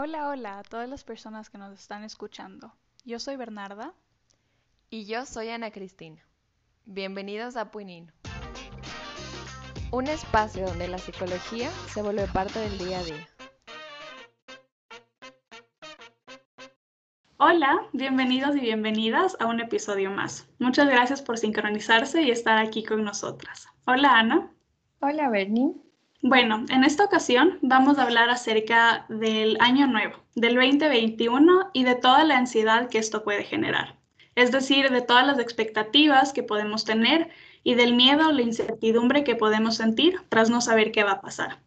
Hola, hola a todas las personas que nos están escuchando. Yo soy Bernarda. Y yo soy Ana Cristina. Bienvenidos a Puinino. Un espacio donde la psicología se vuelve parte del día a día. Hola, bienvenidos y bienvenidas a un episodio más. Muchas gracias por sincronizarse y estar aquí con nosotras. Hola Ana. Hola Bernie. Bueno, en esta ocasión vamos a hablar acerca del año nuevo, del 2021 y de toda la ansiedad que esto puede generar. Es decir, de todas las expectativas que podemos tener y del miedo o la incertidumbre que podemos sentir tras no saber qué va a pasar.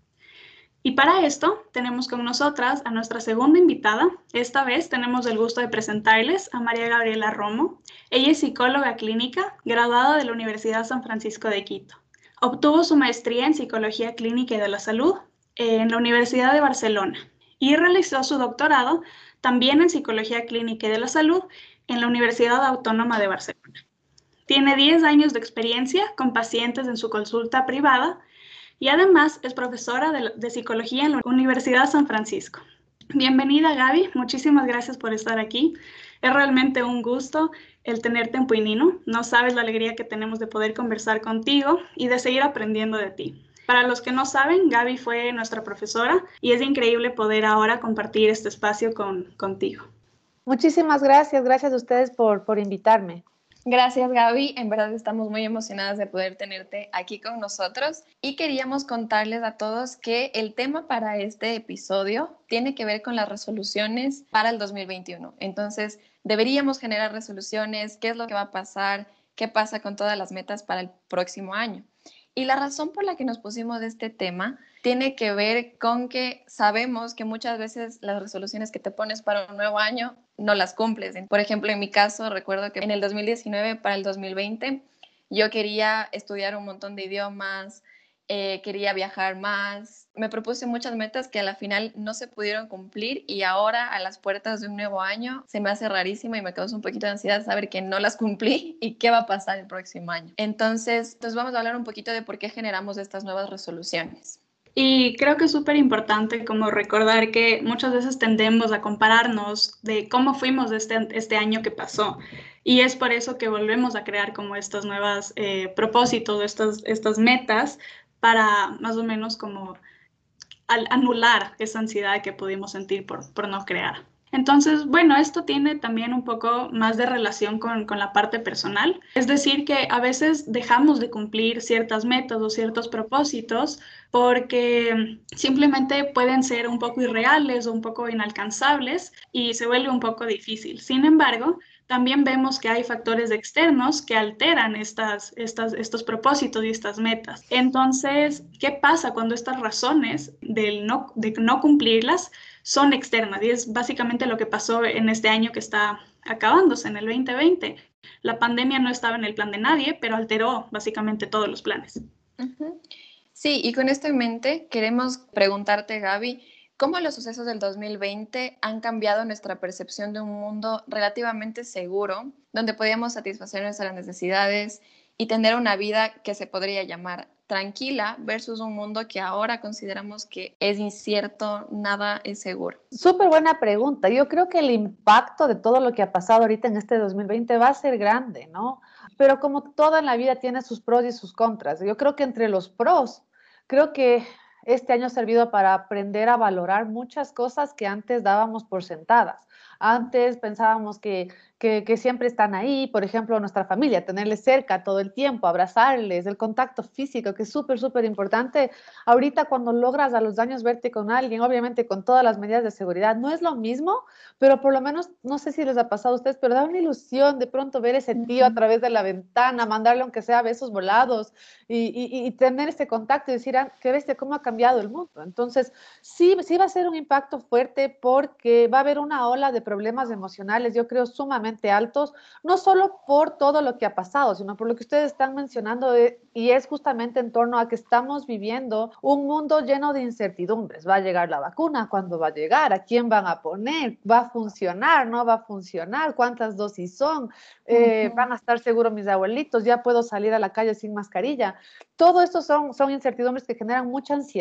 Y para esto tenemos con nosotras a nuestra segunda invitada. Esta vez tenemos el gusto de presentarles a María Gabriela Romo. Ella es psicóloga clínica, graduada de la Universidad San Francisco de Quito. Obtuvo su maestría en Psicología Clínica y de la Salud en la Universidad de Barcelona y realizó su doctorado también en Psicología Clínica y de la Salud en la Universidad Autónoma de Barcelona. Tiene 10 años de experiencia con pacientes en su consulta privada y además es profesora de, Psicología en la Universidad San Francisco. Bienvenida Gaby, muchísimas gracias por estar aquí. Es realmente un gusto el tenerte en Puinino. No sabes la alegría que tenemos de poder conversar contigo y de seguir aprendiendo de ti. Para los que no saben, Gaby fue nuestra profesora y es increíble poder ahora compartir este espacio con, contigo. Muchísimas gracias, gracias a ustedes por, por invitarme. Gracias Gaby, en verdad estamos muy emocionadas de poder tenerte aquí con nosotros y queríamos contarles a todos que el tema para este episodio tiene que ver con las resoluciones para el 2021. Entonces, deberíamos generar resoluciones, qué es lo que va a pasar, qué pasa con todas las metas para el próximo año. Y la razón por la que nos pusimos de este tema tiene que ver con que sabemos que muchas veces las resoluciones que te pones para un nuevo año no las cumples. Por ejemplo, en mi caso, recuerdo que en el 2019 para el 2020 yo quería estudiar un montón de idiomas, eh, quería viajar más. Me propuse muchas metas que a la final no se pudieron cumplir y ahora a las puertas de un nuevo año se me hace rarísimo y me causa un poquito de ansiedad saber que no las cumplí y qué va a pasar el próximo año. Entonces, entonces vamos a hablar un poquito de por qué generamos estas nuevas resoluciones. Y creo que es súper importante como recordar que muchas veces tendemos a compararnos de cómo fuimos este, este año que pasó. Y es por eso que volvemos a crear como estos nuevos eh, propósitos, estas, estas metas, para más o menos como anular esa ansiedad que pudimos sentir por, por no crear. Entonces, bueno, esto tiene también un poco más de relación con, con, la parte personal. Es decir, que a veces dejamos de cumplir ciertas metas o ciertos propósitos porque simplemente pueden ser un poco irreales o un poco inalcanzables y se vuelve un poco difícil. Sin embargo, también vemos que hay factores externos que alteran estas, estos propósitos y estas metas. Entonces, ¿qué pasa cuando estas razones del no, de no cumplirlas son externas? Y es básicamente lo que pasó en este año que está acabándose, en el 2020. La pandemia no estaba en el plan de nadie, pero alteró básicamente todos los planes. Sí, y con esto en mente, queremos preguntarte, Gaby, cómo los sucesos del 2020 han cambiado nuestra percepción de un mundo relativamente seguro, donde podíamos satisfacer nuestras necesidades y tener una vida que se podría llamar tranquila versus un mundo que ahora consideramos que es incierto, nada es seguro? Súper buena pregunta. Yo creo que el impacto de todo lo que ha pasado ahorita en este 2020 va a ser grande, ¿no? Pero como toda la vida tiene sus pros y sus contras. Yo creo que entre los pros, creo que este año ha servido para aprender a valorar muchas cosas que antes dábamos por sentadas. Antes pensábamos que que, siempre están ahí, por ejemplo, nuestra familia, tenerles cerca todo el tiempo, abrazarles, el contacto físico, que es súper, súper importante. Ahorita cuando logras a los años verte con alguien, obviamente con todas las medidas de seguridad, no es lo mismo, pero por lo menos, no sé si les ha pasado a ustedes, pero da una ilusión de pronto ver ese tío a través de la ventana, mandarle aunque sea besos volados y, y, tener ese contacto y decir, ah, qué bestia, cómo ha cambiado el mundo. Entonces, sí, sí va a ser un impacto fuerte porque va a haber una ola de problemas emocionales, yo creo, sumamente altos, no solo por todo lo que ha pasado, sino por lo que ustedes están mencionando y es justamente en torno a que estamos viviendo un mundo lleno de incertidumbres. ¿Va a llegar la vacuna? ¿Cuándo va a llegar? ¿A quién van a poner? ¿Va a funcionar? ¿No va a funcionar? ¿Cuántas dosis son? Eh, ¿Van a estar seguros mis abuelitos? ¿Ya puedo salir a la calle sin mascarilla? Todo esto son, son incertidumbres que generan mucha ansiedad.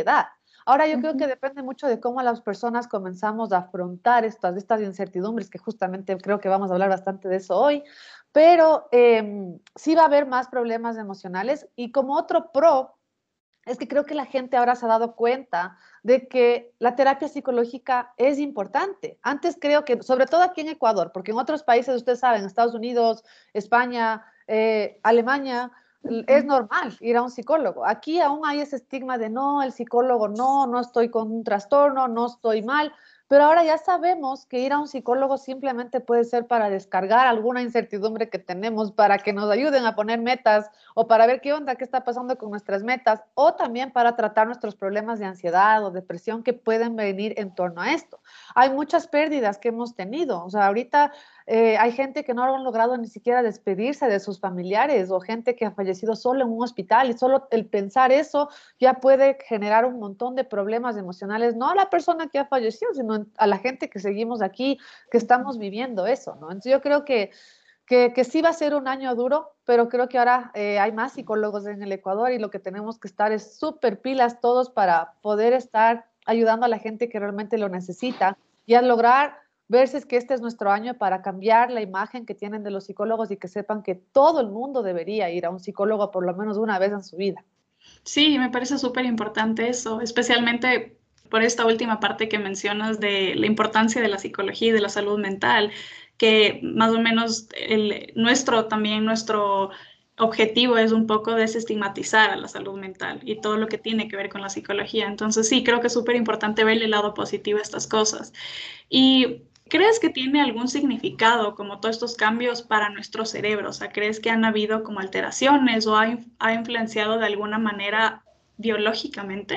Ahora yo creo que depende mucho de cómo las personas comenzamos a afrontar estas, estas incertidumbres, que justamente creo que vamos a hablar bastante de eso hoy, pero em, sí va a haber más problemas emocionales y como otro pro es que creo que la gente ahora se ha dado cuenta de que la terapia psicológica es importante. Antes creo que, sobre todo aquí en Ecuador, porque en otros países, ustedes saben, Estados Unidos, España, eh, Alemania, es normal ir a un psicólogo. Aquí aún hay ese estigma de no, el psicólogo no, no estoy con un trastorno, no estoy mal. Pero ahora ya sabemos que ir a un psicólogo simplemente puede ser para descargar alguna incertidumbre que tenemos, para que nos ayuden a poner metas o para ver qué onda, qué está pasando con nuestras metas, o también para tratar nuestros problemas de ansiedad o depresión que pueden venir en torno a esto. Hay muchas pérdidas que hemos tenido. O sea, ahorita eh, hay gente que no han logrado ni siquiera despedirse de sus familiares o gente que ha fallecido solo en un hospital y solo el pensar eso ya puede generar un montón de problemas emocionales, no a la persona que ha fallecido, sino a la gente que seguimos aquí, que estamos viviendo eso, ¿no? Entonces yo creo que, que, sí va a ser un año duro, pero creo que ahora eh, hay más psicólogos en el Ecuador y lo que tenemos que estar es súper pilas todos para poder estar ayudando a la gente que realmente lo necesita y a lograr versus que este es nuestro año para cambiar la imagen que tienen de los psicólogos y que sepan que todo el mundo debería ir a un psicólogo por lo menos una vez en su vida. Sí, me parece súper importante eso, especialmente por esta última parte que mencionas de la importancia de la psicología y de la salud mental, que más o menos el, nuestro también, nuestro objetivo es un poco desestigmatizar a la salud mental y todo lo que tiene que ver con la psicología. Entonces sí, creo que es súper importante ver el lado positivo de estas cosas. Y ¿Crees que tiene algún significado como todos estos cambios para nuestro cerebro? O sea, ¿crees que han habido como alteraciones o ha, ha influenciado de alguna manera biológicamente?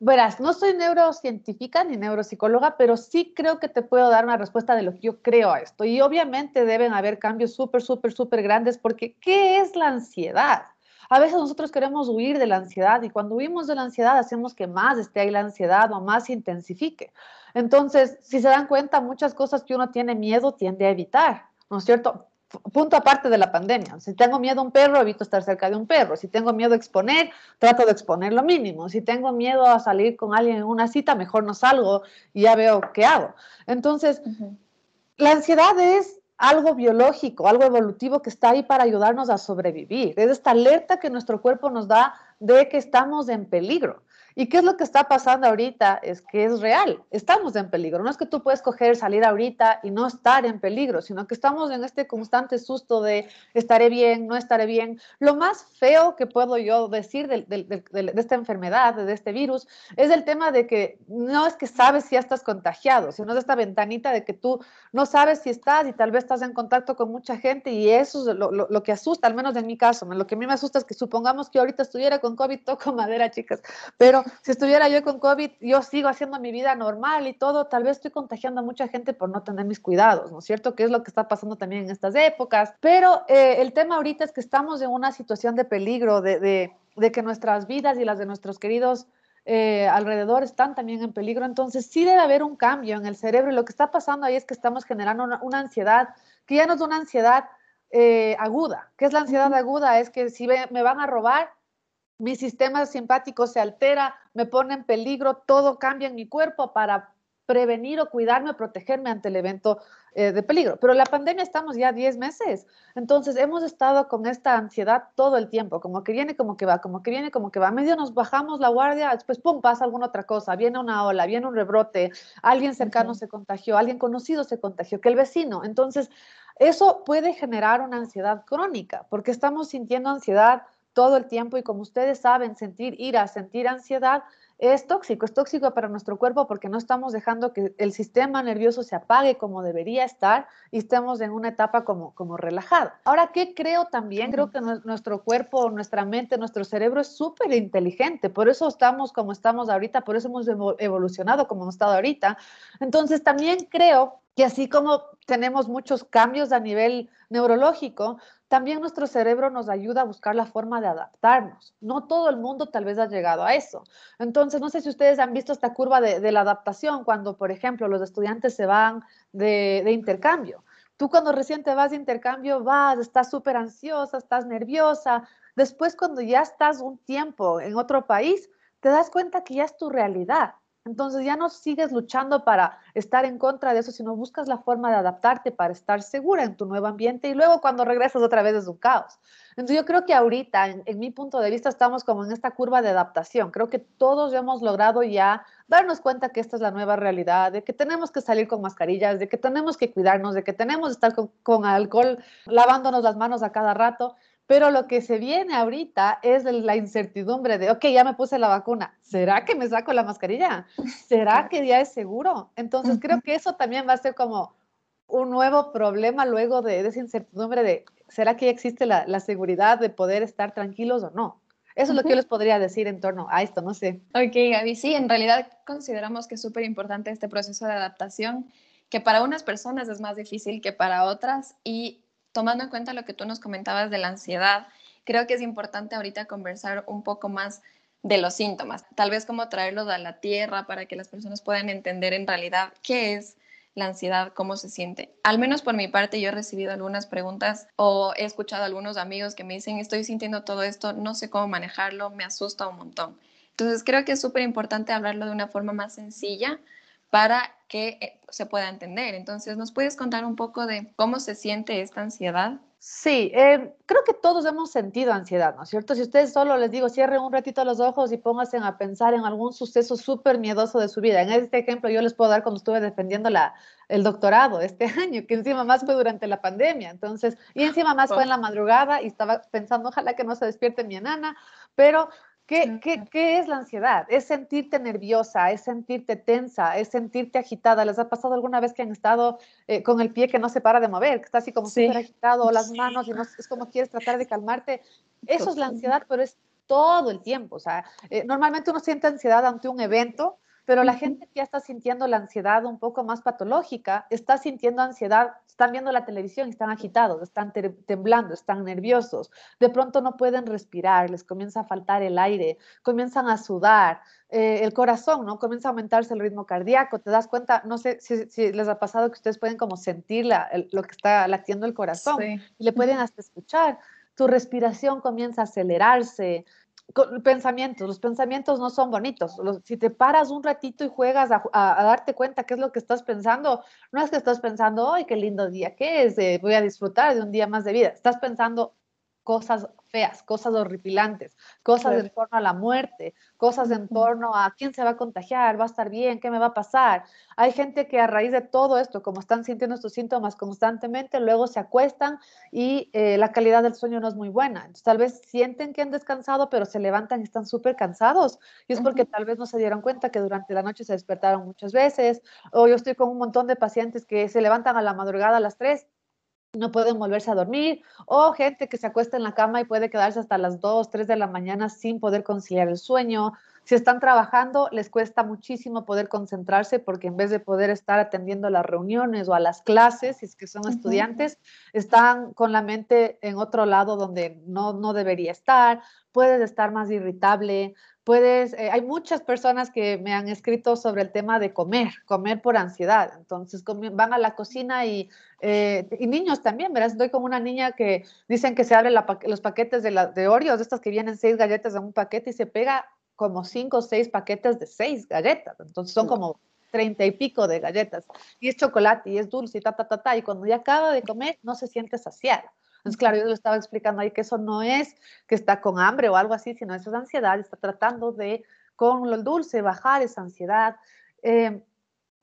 Verás, no soy neurocientífica ni neuropsicóloga, pero sí creo que te puedo dar una respuesta de lo que yo creo a esto. Y obviamente deben haber cambios súper, súper, súper grandes porque ¿qué es la ansiedad? A veces nosotros queremos huir de la ansiedad y cuando huimos de la ansiedad hacemos que más esté ahí la ansiedad o más se intensifique. Entonces, si se dan cuenta, muchas cosas que uno tiene miedo tiende a evitar, ¿no es cierto? Punto aparte de la pandemia. Si tengo miedo a un perro, evito estar cerca de un perro. Si tengo miedo a exponer, trato de exponer lo mínimo. Si tengo miedo a salir con alguien en una cita, mejor no salgo y ya veo qué hago. Entonces, la ansiedad es algo biológico, algo evolutivo que está ahí para ayudarnos a sobrevivir. Es esta alerta que nuestro cuerpo nos da de que estamos en peligro. ¿Y qué es lo que está pasando ahorita? Es que es real, estamos en peligro. No es que tú puedes coger, salir ahorita y no estar en peligro, sino que estamos en este constante susto de estaré bien, no estaré bien. Lo más feo que puedo yo decir de, de, esta enfermedad, de este virus, es el tema de que no es que sabes si ya estás contagiado, sino es esta ventanita de que tú no sabes si estás y tal vez estás en contacto con mucha gente y eso es lo, lo, lo que asusta, al menos en mi caso. Lo que a mí me asusta es que supongamos que ahorita estuviera con COVID, toco madera, chicas, pero si estuviera yo con COVID, yo sigo haciendo mi vida normal y todo, tal vez estoy contagiando a mucha gente por no tener mis cuidados, ¿no es cierto? Que es lo que está pasando también en estas épocas. Pero eh, el tema ahorita es que estamos en una situación de peligro, de, de, que nuestras vidas y las de nuestros queridos eh, alrededor están también en peligro. Entonces sí debe haber un cambio en el cerebro y lo que está pasando ahí es que estamos generando una, ansiedad, que ya no es una ansiedad eh, aguda. ¿Qué es la ansiedad aguda? Es que si me van a robar, mi sistema simpático se altera, me pone en peligro, todo cambia en mi cuerpo para prevenir o cuidarme o protegerme ante el evento eh, de peligro. Pero la pandemia estamos ya 10 meses, entonces hemos estado con esta ansiedad todo el tiempo, como que viene, como que va, como que viene, como que va. A medio nos bajamos la guardia, después, pum, pasa alguna otra cosa, viene una ola, viene un rebrote, alguien cercano se contagió, alguien conocido se contagió, que el vecino. Entonces, eso puede generar una ansiedad crónica, porque estamos sintiendo ansiedad todo el tiempo y como ustedes saben, sentir ira, sentir ansiedad es tóxico, es tóxico para nuestro cuerpo porque no estamos dejando que el sistema nervioso se apague como debería estar y estemos en una etapa como, como relajada. Ahora, ¿qué creo también? Creo que nuestro cuerpo, nuestra mente, nuestro cerebro es súper inteligente, por eso estamos como estamos ahorita, por eso hemos evolucionado como hemos estado ahorita. Entonces, también creo que así como tenemos muchos cambios a nivel neurológico, también nuestro cerebro nos ayuda a buscar la forma de adaptarnos. No todo el mundo tal vez ha llegado a eso. Entonces, no sé si ustedes han visto esta curva de, la adaptación cuando, por ejemplo, los estudiantes se van de, de intercambio. Tú cuando recién te vas de intercambio vas, estás súper ansiosa, estás nerviosa. Después, cuando ya estás un tiempo en otro país, te das cuenta que ya es tu realidad. Entonces ya no sigues luchando para estar en contra de eso, sino buscas la forma de adaptarte para estar segura en tu nuevo ambiente y luego cuando regresas otra vez es un caos. Entonces yo creo que ahorita, en, mi punto de vista, estamos como en esta curva de adaptación. Creo que todos hemos logrado ya darnos cuenta que esta es la nueva realidad, de que tenemos que salir con mascarillas, de que tenemos que cuidarnos, de que tenemos que estar con, con alcohol, lavándonos las manos a cada rato. Pero lo que se viene ahorita es la incertidumbre de, ok, ya me puse la vacuna, ¿será que me saco la mascarilla? ¿Será que ya es seguro? Entonces creo que eso también va a ser como un nuevo problema luego de, esa incertidumbre de, ¿será que ya existe la, seguridad de poder estar tranquilos o no? Eso es lo que yo les podría decir en torno a esto, no sé. Ok, Gaby, sí, en realidad consideramos que es súper importante este proceso de adaptación, que para unas personas es más difícil que para otras y tomando en cuenta lo que tú nos comentabas de la ansiedad, creo que es importante ahorita conversar un poco más de los síntomas, tal vez como traerlos a la tierra para que las personas puedan entender en realidad qué es la ansiedad, cómo se siente. Al menos por mi parte, yo he recibido algunas preguntas o he escuchado a algunos amigos que me dicen, estoy sintiendo todo esto, no sé cómo manejarlo, me asusta un montón. Entonces, creo que es súper importante hablarlo de una forma más sencilla para que eh, se pueda entender. Entonces, ¿nos puedes contar un poco de cómo se siente esta ansiedad? Sí, eh, creo que todos hemos sentido ansiedad, ¿no es cierto? Si ustedes solo les digo, cierren un ratito los ojos y pónganse a pensar en algún suceso súper miedoso de su vida. En este ejemplo yo les puedo dar cuando estuve defendiendo la, el doctorado este año, que encima más fue durante la pandemia. Entonces, y encima más fue en la madrugada y estaba pensando, ojalá que no se despierte mi enana, pero ¿Qué, qué, es la ansiedad? Es sentirte nerviosa, es sentirte tensa, es sentirte agitada. ¿Les ha pasado alguna vez que han estado eh, con el pie que no se para de mover, que está así como súper agitado, o las manos y no, es como quieres tratar de calmarte? Eso es la ansiedad, pero es todo el tiempo. O sea, eh, normalmente uno siente ansiedad ante un evento, pero la gente que ya está sintiendo la ansiedad un poco más patológica, está sintiendo ansiedad, están viendo la televisión, están agitados, están temblando, están nerviosos, de pronto no pueden respirar, les comienza a faltar el aire, comienzan a sudar, eh, el corazón, ¿no? Comienza a aumentarse el ritmo cardíaco, te das cuenta, no sé si, les ha pasado que ustedes pueden como sentir lo que está latiendo el corazón y le pueden hasta escuchar, tu respiración comienza a acelerarse, pensamientos, los pensamientos no son bonitos. si te paras un ratito y juegas a, darte cuenta qué es lo que estás pensando, no es que estás pensando, ¡ay, qué lindo día que es! Eh, voy a disfrutar de un día más de vida. Estás pensando, cosas feas, cosas horripilantes, cosas en torno a la muerte, cosas en torno a quién se va a contagiar, va a estar bien, qué me va a pasar. Hay gente que a raíz de todo esto, como están sintiendo estos síntomas constantemente, luego se acuestan y eh, la calidad del sueño no es muy buena. Entonces, tal vez sienten que han descansado, pero se levantan y están súper cansados. Y es porque tal vez no se dieron cuenta que durante la noche se despertaron muchas veces. O yo estoy con un montón de pacientes que se levantan a la madrugada a las 3 no pueden volverse a dormir, o gente que se acuesta en la cama y puede quedarse hasta las 2, 3 de la mañana sin poder conciliar el sueño. Si están trabajando, les cuesta muchísimo poder concentrarse porque en vez de poder estar atendiendo a las reuniones o a las clases, si es que son estudiantes, están con la mente en otro lado donde no, no debería estar, puedes estar más irritable, puedes, eh, hay muchas personas que me han escrito sobre el tema de comer, comer por ansiedad. Entonces van a la cocina y, eh, y niños también, ¿verdad? Estoy con una niña que dicen que se abre los paquetes de, la, de Oreos, estas que vienen seis galletas en un paquete y se pega como cinco o seis paquetes de seis galletas. Entonces son como treinta y pico de galletas. Y es chocolate y es dulce y ta, ta, ta, ta. Y cuando ya acaba de comer, no se siente saciada. Entonces, claro, yo le estaba explicando ahí que eso no es que está con hambre o algo así, sino eso es ansiedad, está tratando de, con el dulce, bajar esa ansiedad. Eh,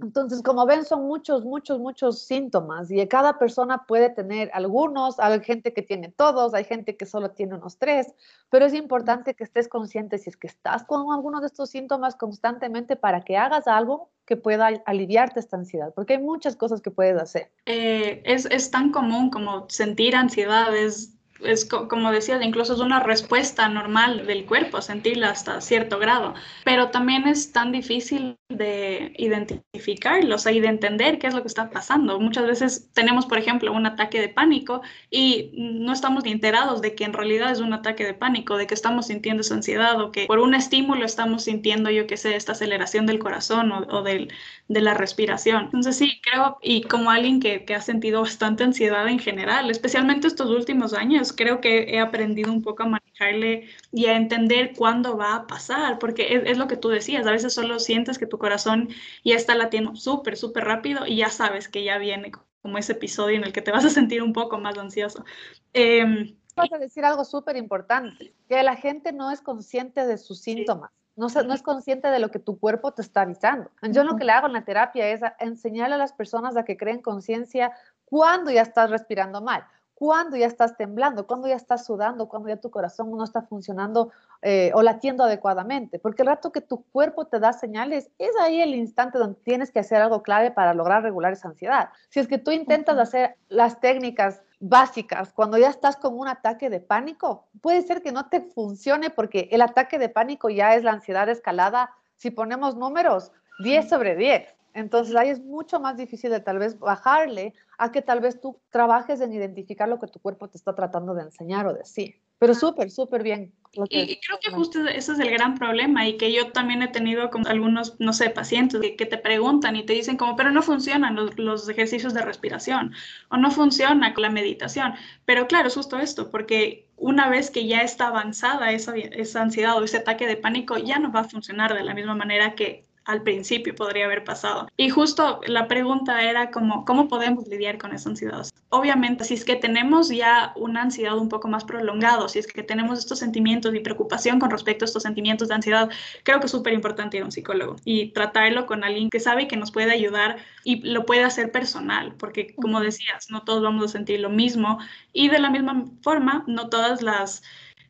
entonces, como ven, son muchos, muchos, muchos síntomas y cada persona puede tener algunos, hay gente que tiene todos, hay gente que solo tiene unos tres, pero es importante que estés consciente si es que estás con alguno de estos síntomas constantemente para que hagas algo que pueda aliviarte esta ansiedad, porque hay muchas cosas que puedes hacer. Eh, es, es, tan común como sentir ansiedad, es es como decía, incluso es una respuesta normal del cuerpo, sentirla hasta cierto grado, pero también es tan difícil de identificarlo, o sea, y de entender qué es lo que está pasando. Muchas veces tenemos, por ejemplo, un ataque de pánico y no estamos ni enterados de que en realidad es un ataque de pánico, de que estamos sintiendo esa ansiedad o que por un estímulo estamos sintiendo, yo qué sé, esta aceleración del corazón o, del, de la respiración. Entonces sí, creo, y como alguien que, que, ha sentido bastante ansiedad en general, especialmente estos últimos años, creo que he aprendido un poco a manejarle y a entender cuándo va a pasar, porque es, es lo que tú decías, a veces solo sientes que tu corazón ya está latiendo súper, súper rápido y ya sabes que ya viene como ese episodio en el que te vas a sentir un poco más ansioso. Eh, vas a decir algo súper importante, que la gente no es consciente de sus síntomas. No, no, es consciente de lo que tu cuerpo te está avisando. Yo lo que le hago en la terapia es enseñarle a las personas a que creen conciencia cuando ya estás respirando mal, cuando ya estás temblando, cuando ya estás sudando, cuando ya tu corazón no está funcionando eh, o latiendo adecuadamente. Porque el rato que tu cuerpo te da señales, es ahí el instante donde tienes que hacer algo clave para lograr regular esa ansiedad. Si es que tú intentas hacer las técnicas básicas, cuando ya estás con un ataque de pánico, puede ser que no te funcione porque el ataque de pánico ya es la ansiedad escalada. Si ponemos números, 10 sobre 10. Entonces ahí es mucho más difícil de tal vez bajarle a que tal vez tú trabajes en identificar lo que tu cuerpo te está tratando de enseñar o decir. Pero súper, súper bien. y, creo que justo ese es el gran problema y que yo también he tenido con algunos, no sé, pacientes que, te preguntan y te dicen como, pero no funcionan los, ejercicios de respiración o no funciona con la meditación. Pero claro, es justo esto, porque una vez que ya está avanzada esa, esa ansiedad o ese ataque de pánico, ya no va a funcionar de la misma manera que al principio podría haber pasado. Y justo la pregunta era como, ¿cómo podemos lidiar con esa ansiedad? Obviamente, si es que tenemos ya una ansiedad un poco más prolongada, si es que tenemos estos sentimientos y preocupación con respecto a estos sentimientos de ansiedad, creo que es súper importante ir a un psicólogo y tratarlo con alguien que sabe que nos puede ayudar y lo puede hacer personal, porque como decías, no todos vamos a sentir lo mismo y de la misma forma, no todas las...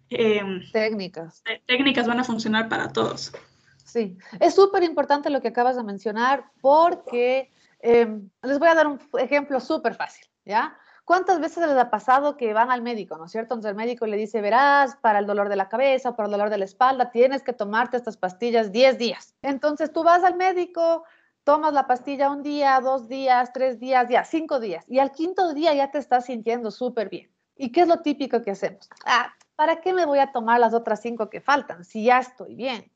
Em, técnicas. Técnicas van a funcionar para todos. Sí, es súper importante lo que acabas de mencionar porque em, les voy a dar un ejemplo súper fácil, ¿ya? ¿Cuántas veces les ha pasado que van al médico, ¿no es cierto? Entonces el médico le dice, verás, para el dolor de la cabeza, para el dolor de la espalda, tienes que tomarte estas pastillas 10 días. Entonces tú vas al médico, tomas la pastilla un día, dos días, tres días, ya, cinco días. Y al quinto día ya te estás sintiendo súper bien. ¿Y qué es lo típico que hacemos? Ah, ¿para qué me voy a tomar las otras cinco que faltan si ya estoy bien?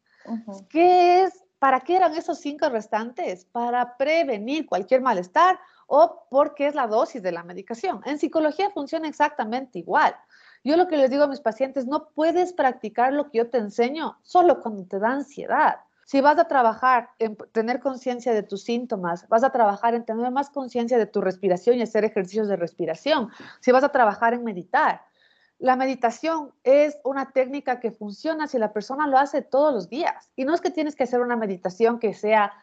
¿Qué es? ¿Para qué eran esos cinco restantes? Para prevenir cualquier malestar o porque es la dosis de la medicación. En psicología funciona exactamente igual. Yo lo que les digo a mis pacientes, no puedes practicar lo que yo te enseño solo cuando te da ansiedad. Si vas a trabajar en tener conciencia de tus síntomas, vas a trabajar en tener más conciencia de tu respiración y hacer ejercicios de respiración, si vas a trabajar en meditar, la meditación es una técnica que funciona si la persona lo hace todos los días. Y no es que tienes que hacer una meditación que sea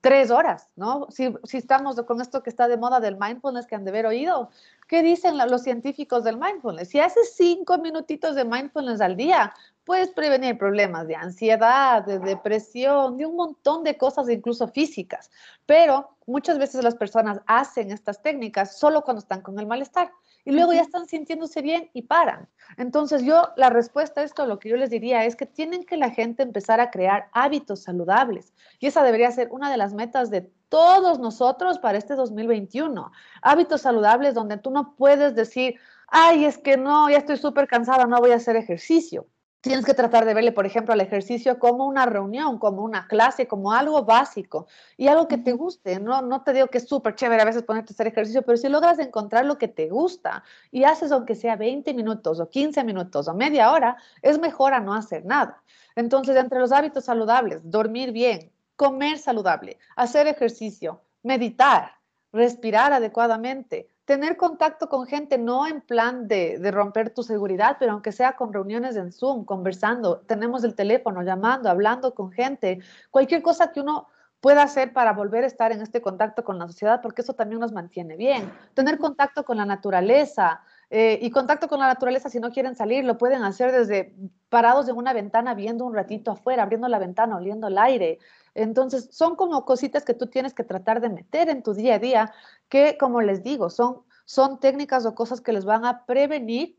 tres horas, ¿no? Si, estamos con esto que está de moda del mindfulness que han de haber oído, ¿qué dicen los científicos del mindfulness? Si haces cinco minutitos de mindfulness al día, puedes prevenir problemas de ansiedad, de depresión, de un montón de cosas, incluso físicas. Pero muchas veces las personas hacen estas técnicas solo cuando están con el malestar y luego ya están sintiéndose bien y paran. Entonces yo, la respuesta a esto, lo que yo les diría es que tienen que la gente empezar a crear hábitos saludables y esa debería ser una de las metas de todos nosotros para este 2021. Hábitos saludables donde tú no puedes decir, ay, es que no, ya estoy súper cansada, no voy a hacer ejercicio tienes que tratar de verle, por ejemplo, al ejercicio como una reunión, como una clase, como algo básico y algo que te guste. No, no te digo que es súper chévere a veces ponerte a hacer ejercicio, pero si logras encontrar lo que te gusta y haces aunque sea 20 minutos o 15 minutos o media hora, es mejor a no hacer nada. Entonces, entre los hábitos saludables, dormir bien, comer saludable, hacer ejercicio, meditar, respirar adecuadamente, tener contacto con gente, no en plan de, romper tu seguridad, pero aunque sea con reuniones en Zoom, conversando, tenemos el teléfono, llamando, hablando con gente, cualquier cosa que uno pueda hacer para volver a estar en este contacto con la sociedad, porque eso también nos mantiene bien. Tener contacto con la naturaleza. Eh, y contacto con la naturaleza, si no quieren salir, lo pueden hacer desde parados en una ventana, viendo un ratito afuera, abriendo la ventana, oliendo el aire. Entonces, son como cositas que tú tienes que tratar de meter en tu día a día que, como les digo, son, son técnicas o cosas que les van a prevenir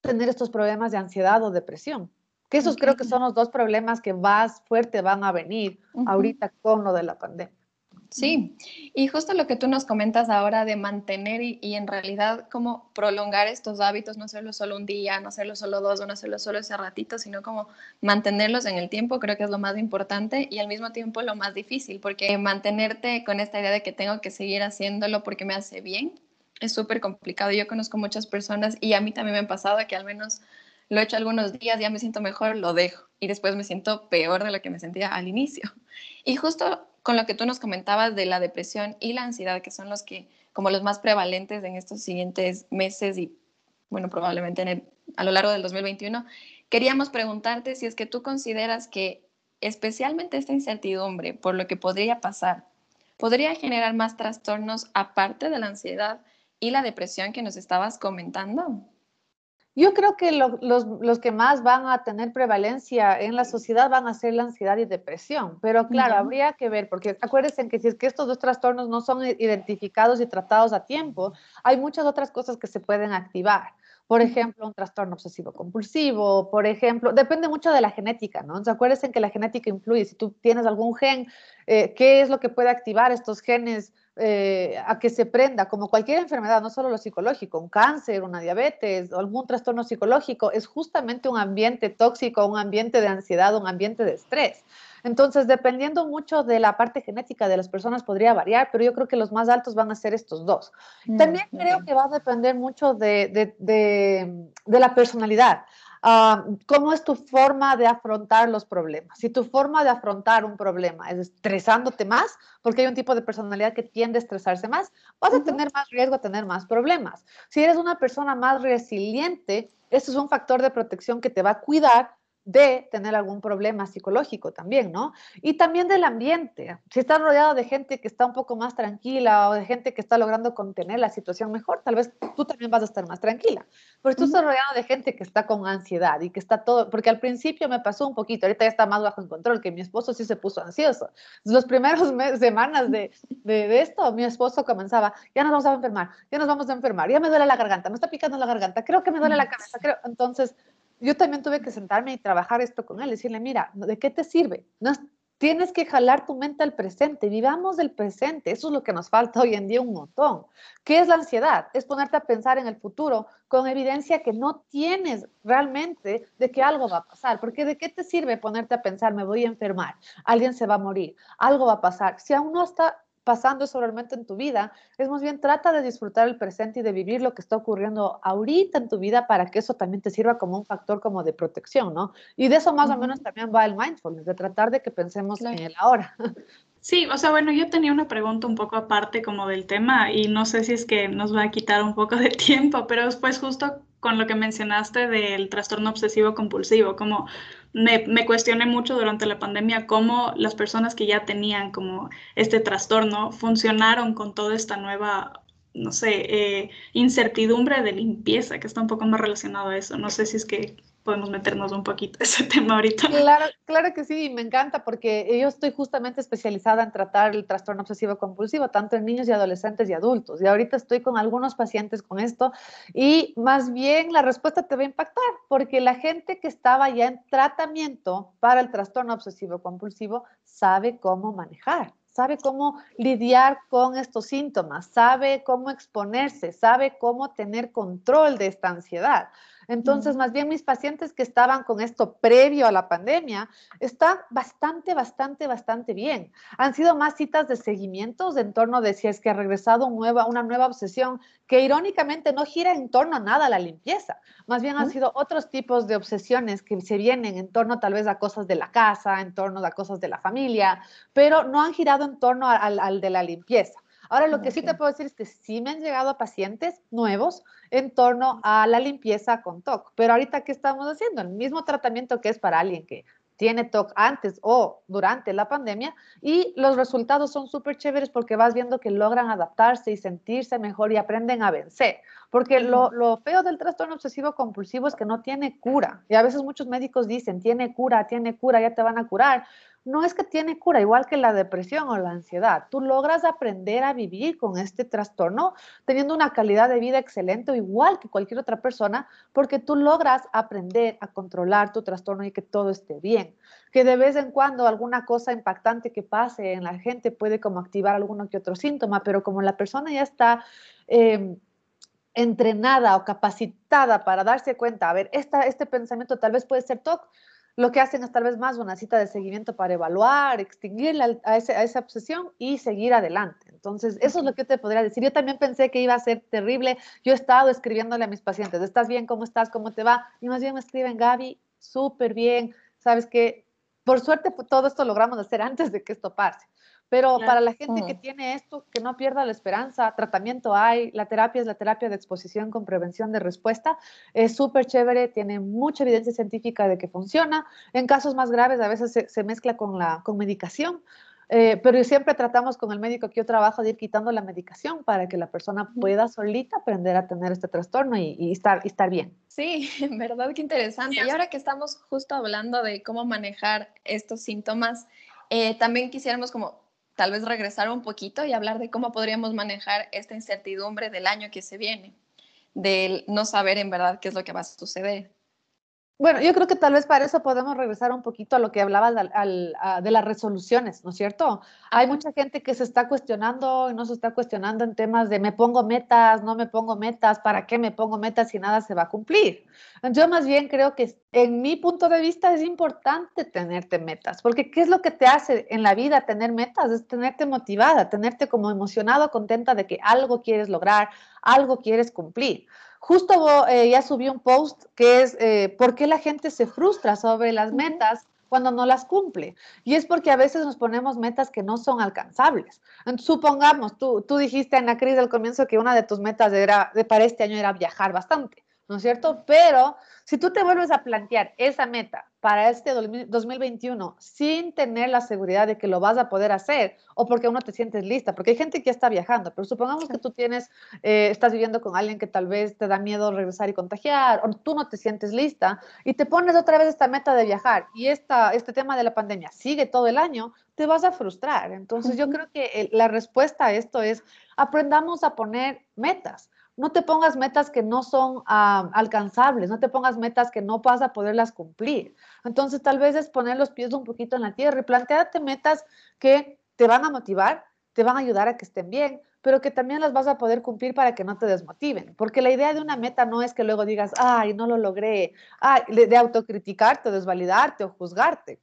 tener estos problemas de ansiedad o depresión. Que esos creo que son los dos problemas que más fuerte van a venir ahorita con lo de la pandemia. Sí, y justo lo que tú nos comentas ahora de mantener y, en realidad como prolongar estos hábitos, no hacerlo solo un día, no hacerlo solo dos, no hacerlo solo ese ratito, sino como mantenerlos en el tiempo, creo que es lo más importante y al mismo tiempo lo más difícil, porque mantenerte con esta idea de que tengo que seguir haciéndolo porque me hace bien es súper complicado. Yo conozco muchas personas y a mí también me ha pasado que al menos lo he hecho algunos días, ya me siento mejor, lo dejo y después me siento peor de lo que me sentía al inicio. Y justo con lo que tú nos comentabas de la depresión y la ansiedad, que son los que, como los más prevalentes en estos siguientes meses y, bueno, probablemente a lo largo del 2021, queríamos preguntarte si es que tú consideras que especialmente esta incertidumbre por lo que podría pasar, podría generar más trastornos aparte de la ansiedad y la depresión que nos estabas comentando. Yo creo que los, que más van a tener prevalencia en la sociedad van a ser la ansiedad y depresión, pero claro, habría que ver, porque acuérdense que si es que estos dos trastornos no son identificados y tratados a tiempo, hay muchas otras cosas que se pueden activar. Por ejemplo, un trastorno obsesivo compulsivo, por ejemplo, depende mucho de la genética, ¿no? Entonces, acuérdense que la genética influye. Si tú tienes algún gen, eh, ¿qué es lo que puede activar estos genes? Eh, a que se prenda, como cualquier enfermedad, no solo lo psicológico, un cáncer, una diabetes o algún trastorno psicológico, es justamente un ambiente tóxico, un ambiente de ansiedad, un ambiente de estrés. Entonces, dependiendo mucho de la parte genética de las personas, podría variar, pero yo creo que los más altos van a ser estos dos. Mm, También creo que va a depender mucho de, de la personalidad. Ah, ¿Cómo es tu forma de afrontar los problemas? Si tu forma de afrontar un problema es estresándote más, porque hay un tipo de personalidad que tiende a estresarse más, vas a tener más riesgo a tener más problemas. Si eres una persona más resiliente, eso es un factor de protección que te va a cuidar de tener algún problema psicológico también, ¿no? Y también del ambiente. Si estás rodeado de gente que está un poco más tranquila o de gente que está logrando contener la situación mejor, tal vez tú también vas a estar más tranquila. Pero tú estás rodeado de gente que está con ansiedad y que está todo, porque al principio me pasó un poquito, ahorita ya está más bajo en control, que mi esposo sí se puso ansioso. Los primeros meses, semanas de, de, de esto, mi esposo comenzaba, ya nos vamos a enfermar, ya nos vamos a enfermar, ya me duele la garganta, me está picando la garganta, creo que me duele la cabeza, creo. Entonces, yo también tuve que sentarme y trabajar esto con él, decirle, mira, ¿de qué te sirve? No, tienes que jalar tu mente al presente, vivamos del presente, eso es lo que nos falta hoy en día un montón. ¿Qué es la ansiedad? Es ponerte a pensar en el futuro con evidencia que no tienes realmente de que algo va a pasar, porque ¿de qué te sirve ponerte a pensar, me voy a enfermar, alguien se va a morir, algo va a pasar? Si aún no está pasando eso realmente en tu vida, es más bien trata de disfrutar el presente y de vivir lo que está ocurriendo ahorita en tu vida para que eso también te sirva como un factor como de protección, ¿no? Y de eso más o menos también va el mindfulness, de tratar de que pensemos en el ahora. Sí, o sea, bueno, yo tenía una pregunta un poco aparte como del tema y no sé si es que nos va a quitar un poco de tiempo, pero después justo con lo que mencionaste del trastorno obsesivo compulsivo, como me, me, cuestioné mucho durante la pandemia cómo las personas que ya tenían como este trastorno funcionaron con toda esta nueva, no sé, eh, incertidumbre de limpieza, que está un poco más relacionado a eso. No sé si es que podemos meternos un poquito ese tema ahorita. Claro, claro que sí, me encanta porque yo estoy justamente especializada en tratar el trastorno obsesivo compulsivo, tanto en niños y adolescentes y adultos. Y ahorita estoy con algunos pacientes con esto y más bien la respuesta te va a impactar porque la gente que estaba ya en tratamiento para el trastorno obsesivo compulsivo sabe cómo manejar sabe cómo lidiar con estos síntomas, sabe cómo exponerse, sabe cómo tener control de esta ansiedad. Entonces, más bien mis pacientes que estaban con esto previo a la pandemia están bastante, bastante, bastante bien. Han sido más citas de seguimientos en torno de si es que ha regresado nueva, una nueva obsesión que irónicamente no gira en torno a nada a la limpieza. Más bien han sido otros tipos de obsesiones que se vienen en torno tal vez a cosas de la casa, en torno a cosas de la familia, pero no han girado en torno al, al de la limpieza. Ahora, lo que sí te puedo decir es que sí me han llegado pacientes nuevos en torno a la limpieza con TOC. Pero ahorita, ¿qué estamos haciendo? El mismo tratamiento que es para alguien que tiene TOC antes o durante la pandemia y los resultados son súper chéveres porque vas viendo que logran adaptarse y sentirse mejor y aprenden a vencer. Porque lo, lo, feo del trastorno obsesivo compulsivo es que no tiene cura. Y a veces muchos médicos dicen, tiene cura, tiene cura, ya te van a curar no es que tiene cura, igual que la depresión o la ansiedad. Tú logras aprender a vivir con este trastorno teniendo una calidad de vida excelente, igual que cualquier otra persona, porque tú logras aprender a controlar tu trastorno y que todo esté bien. Que de vez en cuando alguna cosa impactante que pase en la gente puede como activar alguno que otro síntoma, pero como la persona ya está... Em, entrenada o capacitada para darse cuenta, a ver, esta, este pensamiento tal vez puede ser TOC, lo que hacen es tal vez más una cita de seguimiento para evaluar, extinguir a, esa obsesión y seguir adelante. Entonces, eso es lo que te podría decir. Yo también pensé que iba a ser terrible. Yo he estado escribiéndole a mis pacientes, ¿estás bien? ¿Cómo estás? ¿Cómo te va? Y más bien me escriben, Gaby, súper bien. Sabes que, por suerte, todo esto logramos hacer antes de que esto pase. Pero para la gente que tiene esto, que no pierda la esperanza, tratamiento hay, la terapia es la terapia de exposición con prevención de respuesta, es súper chévere, tiene mucha evidencia científica de que funciona. En casos más graves a veces se, mezcla con, la, con medicación, eh, pero siempre tratamos con el médico que yo trabajo de ir quitando la medicación para que la persona pueda solita aprender a tener este trastorno y, estar, estar bien. Sí, en verdad que interesante. Y ahora que estamos justo hablando de cómo manejar estos síntomas, eh, también quisiéramos como tal vez regresar un poquito y hablar de cómo podríamos manejar esta incertidumbre del año que se viene, del no saber en verdad qué es lo que va a suceder. Bueno, yo creo que tal vez para eso podemos regresar un poquito a lo que hablabas de las resoluciones, ¿no es cierto? Hay mucha gente que se está cuestionando y no se está cuestionando en temas de me pongo metas, no me pongo metas, ¿para qué me pongo metas si nada se va a cumplir? Yo más bien creo que en mi punto de vista es importante tenerte metas, porque ¿qué es lo que te hace en la vida tener metas? Es tenerte motivada, tenerte como emocionado, contenta de que algo quieres lograr, algo quieres cumplir. Justo eh, ya subí un post que es eh, por qué la gente se frustra sobre las metas cuando no las cumple. Y es porque a veces nos ponemos metas que no son alcanzables. Supongamos, tú, tú dijiste, Ana Cris, al comienzo que una de tus metas era, de, para este año era viajar bastante. ¿No es cierto? Pero si tú te vuelves a plantear esa meta para este 2021 sin tener la seguridad de que lo vas a poder hacer o porque aún no te sientes lista, porque hay gente que ya está viajando, pero supongamos que tú tienes, eh, estás viviendo con alguien que tal vez te da miedo regresar y contagiar o tú no te sientes lista y te pones otra vez esta meta de viajar y esta, este tema de la pandemia sigue todo el año, te vas a frustrar. Entonces yo creo que la respuesta a esto es aprendamos a poner metas no te pongas metas que no son alcanzables, no te pongas metas que no vas a poderlas cumplir. Entonces, tal vez es poner los pies un poquito en la tierra y plantearte metas que te van a motivar, te van a ayudar a que estén bien, pero que también las vas a poder cumplir para que no te desmotiven. Porque la idea de una meta no es que luego digas, ay, no lo logré, ay, de autocriticarte, desvalidarte o juzgarte.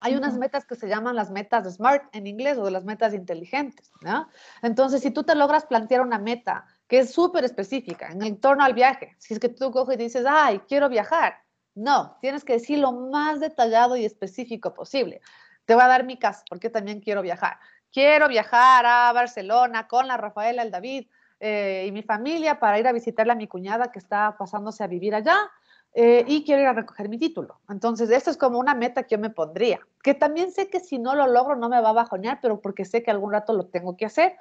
Hay unas metas que se llaman las metas SMART en inglés o de las metas inteligentes. ¿no? Entonces, si tú te logras plantear una meta que es súper específica en torno al viaje. Si es que tú coges y dices, ay, quiero viajar. No, tienes que decir lo más detallado y específico posible. Te voy a dar mi caso, porque también quiero viajar. Quiero viajar a Barcelona con la Rafaela, el David eh, y mi familia para ir a visitarle a mi cuñada que está pasándose a vivir allá. Eh, y quiero ir a recoger mi título. Entonces, esto es como una meta que yo me pondría, que también sé que si no lo logro no me va a bajonear, pero porque sé que algún rato lo tengo que hacer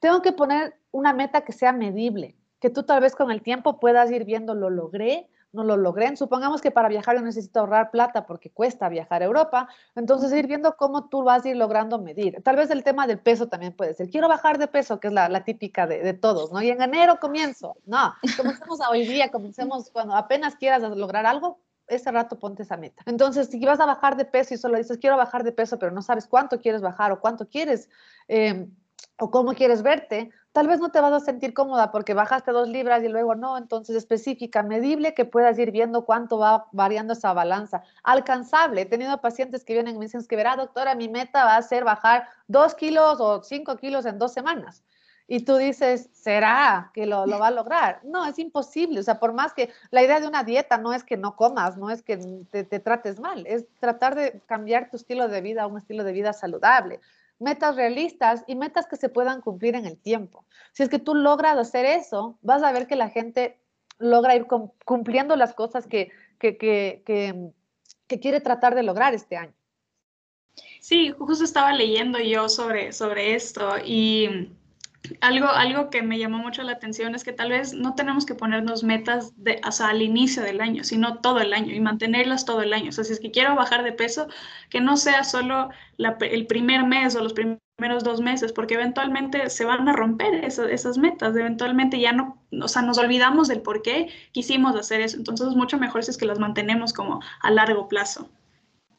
tengo que poner una meta que sea medible, que tú tal vez con el tiempo puedas ir viendo, lo logré, no lo logré. Supongamos que para viajar yo necesito ahorrar plata porque cuesta viajar a Europa, entonces ir viendo cómo tú vas a ir logrando medir. Tal vez el tema del peso también puede ser. Quiero bajar de peso, que es la, típica de, de, todos, ¿no? Y en enero comienzo. No, comencemos a hoy día, comencemos cuando apenas quieras lograr algo, ese rato ponte esa meta. Entonces, si vas a bajar de peso y solo dices, quiero bajar de peso, pero no sabes cuánto quieres bajar o cuánto quieres... Eh, o cómo quieres verte, tal vez no te vas a sentir cómoda porque bajaste dos libras y luego no, entonces específica, medible, que puedas ir viendo cuánto va variando esa balanza. Alcanzable, he tenido pacientes que vienen y me dicen que verá, doctora, mi meta va a ser bajar dos kilos o cinco kilos en dos semanas. Y tú dices, ¿será que lo, va a lograr? No, es imposible. O sea, por más que la idea de una dieta no es que no comas, no es que te trates mal, es tratar de cambiar tu estilo de vida a un estilo de vida saludable metas realistas y metas que se puedan cumplir en el tiempo. Si es que tú logras hacer eso, vas a ver que la gente logra ir cumpliendo las cosas que, que, que, que, quiere tratar de lograr este año. Sí, justo estaba leyendo yo sobre, sobre esto y algo, algo que me llamó mucho la atención es que tal vez no tenemos que ponernos metas de, o al inicio del año, sino todo el año y mantenerlas todo el año. O sea, si es que quiero bajar de peso, que no sea solo el primer mes o los primeros dos meses, porque eventualmente se van a romper esas metas, eventualmente ya no, o sea, nos olvidamos del por qué quisimos hacer eso. Entonces es mucho mejor si es que las mantenemos como a largo plazo.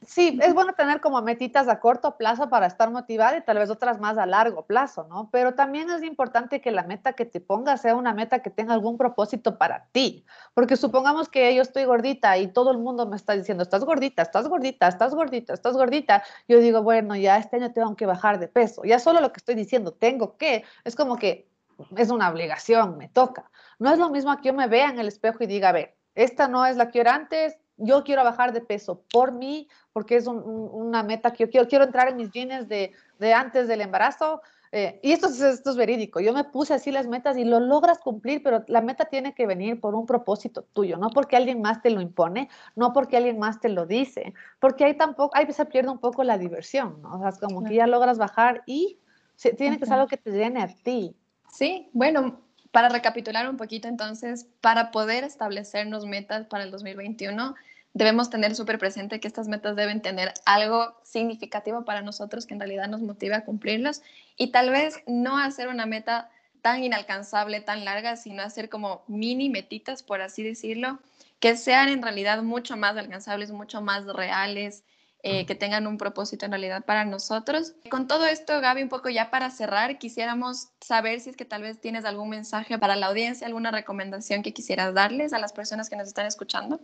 Sí, es bueno tener como metitas a corto plazo para estar motivada y tal vez otras más a largo plazo, ¿no? Pero también es importante que la meta que te pongas sea una meta que tenga algún propósito para ti. Porque supongamos que yo estoy gordita y todo el mundo me está diciendo, estás gordita, estás gordita, estás gordita, estás gordita. Yo digo, bueno, ya este año tengo que bajar de peso. Ya solo lo que estoy diciendo, tengo que, es como que es una obligación, me toca. No es lo mismo que yo me vea en el espejo y diga, a ver, esta no es la que era antes, yo quiero bajar de peso por mí, porque es una meta que yo quiero, quiero entrar en mis jeans de, de antes del embarazo. Eh, y esto es, esto es verídico. Yo me puse así las metas y lo logras cumplir, pero la meta tiene que venir por un propósito tuyo, no porque alguien más te lo impone, no porque alguien más te lo dice, porque ahí tampoco, ahí se pierde un poco la diversión, ¿no? O sea, es como que ya logras bajar y tiene que ser algo que te llene a ti. Sí, bueno, para recapitular un poquito entonces, para poder establecernos metas para el 2021, debemos tener súper presente que estas metas deben tener algo significativo para nosotros que en realidad nos motive a cumplirlos y tal vez no hacer una meta tan inalcanzable, tan larga, sino hacer como mini metitas, por así decirlo, que sean en realidad mucho más alcanzables, mucho más reales, eh, que tengan un propósito en realidad para nosotros. Con todo esto, Gaby, un poco ya para cerrar, quisiéramos saber si es que tal vez tienes algún mensaje para la audiencia, alguna recomendación que quisieras darles a las personas que nos están escuchando.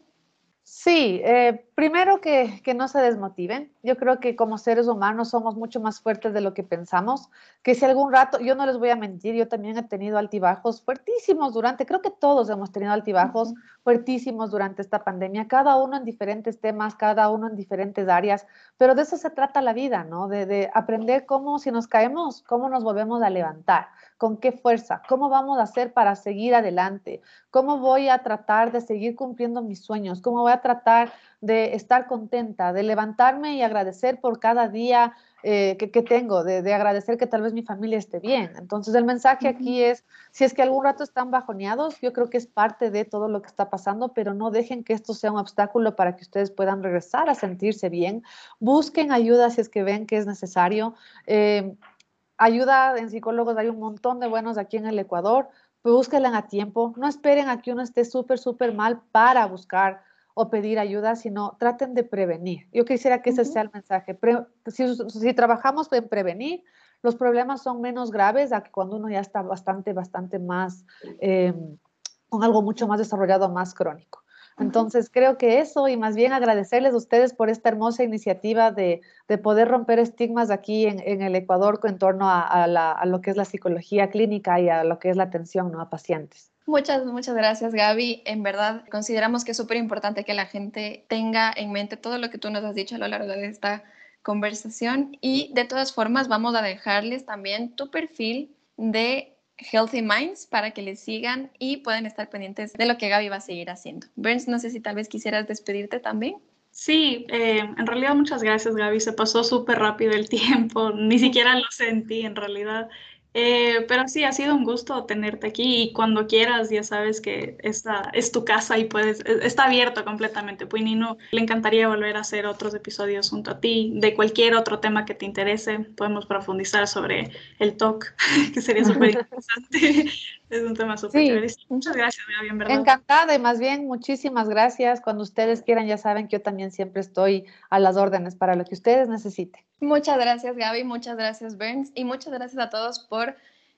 Sí, eh, primero que, que, no se desmotiven. Yo creo que como seres humanos somos mucho más fuertes de lo que pensamos. Que si algún rato, yo no les voy a mentir, yo también he tenido altibajos fuertísimos durante, creo que todos hemos tenido altibajos fuertísimos durante esta pandemia, cada uno en diferentes temas, cada uno en diferentes áreas, pero de eso se trata la vida, ¿no? De, de aprender cómo si nos caemos, cómo nos volvemos a levantar con qué fuerza, cómo vamos a hacer para seguir adelante, cómo voy a tratar de seguir cumpliendo mis sueños, cómo voy a tratar de estar contenta, de levantarme y agradecer por cada día eh, que, tengo, de, agradecer que tal vez mi familia esté bien. Entonces el mensaje aquí es, si es que algún rato están bajoneados, yo creo que es parte de todo lo que está pasando, pero no dejen que esto sea un obstáculo para que ustedes puedan regresar a sentirse bien. Busquen ayuda si es que ven que es necesario. Eh, ayuda en psicólogos, hay un montón de buenos aquí en el Ecuador, pues búsquenla a tiempo, no esperen a que uno esté súper, súper mal para buscar o pedir ayuda, sino traten de prevenir. Yo quisiera que ese sea el mensaje. si, trabajamos en prevenir, los problemas son menos graves a que cuando uno ya está bastante, bastante más, eh, con algo mucho más desarrollado, más crónico. Entonces, creo que eso y más bien agradecerles a ustedes por esta hermosa iniciativa de, poder romper estigmas aquí en, el Ecuador en torno a, lo que es la psicología clínica y a lo que es la atención a pacientes. Muchas, muchas gracias, Gaby. En verdad, consideramos que es súper importante que la gente tenga en mente todo lo que tú nos has dicho a lo largo de esta conversación y de todas formas vamos a dejarles también tu perfil de Healthy Minds para que les sigan y puedan estar pendientes de lo que Gaby va a seguir haciendo. Burns, no sé si tal vez quisieras despedirte también. Sí, eh, en realidad muchas gracias Gaby, se pasó súper rápido el tiempo, ni siquiera lo sentí en realidad. Eh, pero sí, ha sido un gusto tenerte aquí y cuando quieras ya sabes que esta es tu casa y puedes, e, está abierto completamente. Pues no le encantaría volver a hacer otros episodios junto a ti, de cualquier otro tema que te interese. Podemos profundizar sobre el talk, que sería súper interesante. Es un tema súper sí. Muchas gracias, Gaby, en verdad. Encantada y más bien muchísimas gracias. Cuando ustedes quieran ya saben que yo también siempre estoy a las órdenes para lo que ustedes necesiten. Muchas gracias Gaby, muchas gracias Burns y muchas gracias a todos por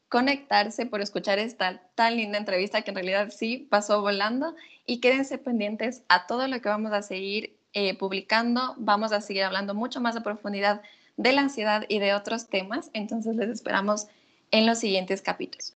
conectarse, por escuchar esta tan linda entrevista que en realidad sí pasó volando y quédense pendientes a todo lo que vamos a seguir eh, publicando. Vamos a seguir hablando mucho más a profundidad de la ansiedad y de otros temas, entonces les esperamos en los siguientes capítulos.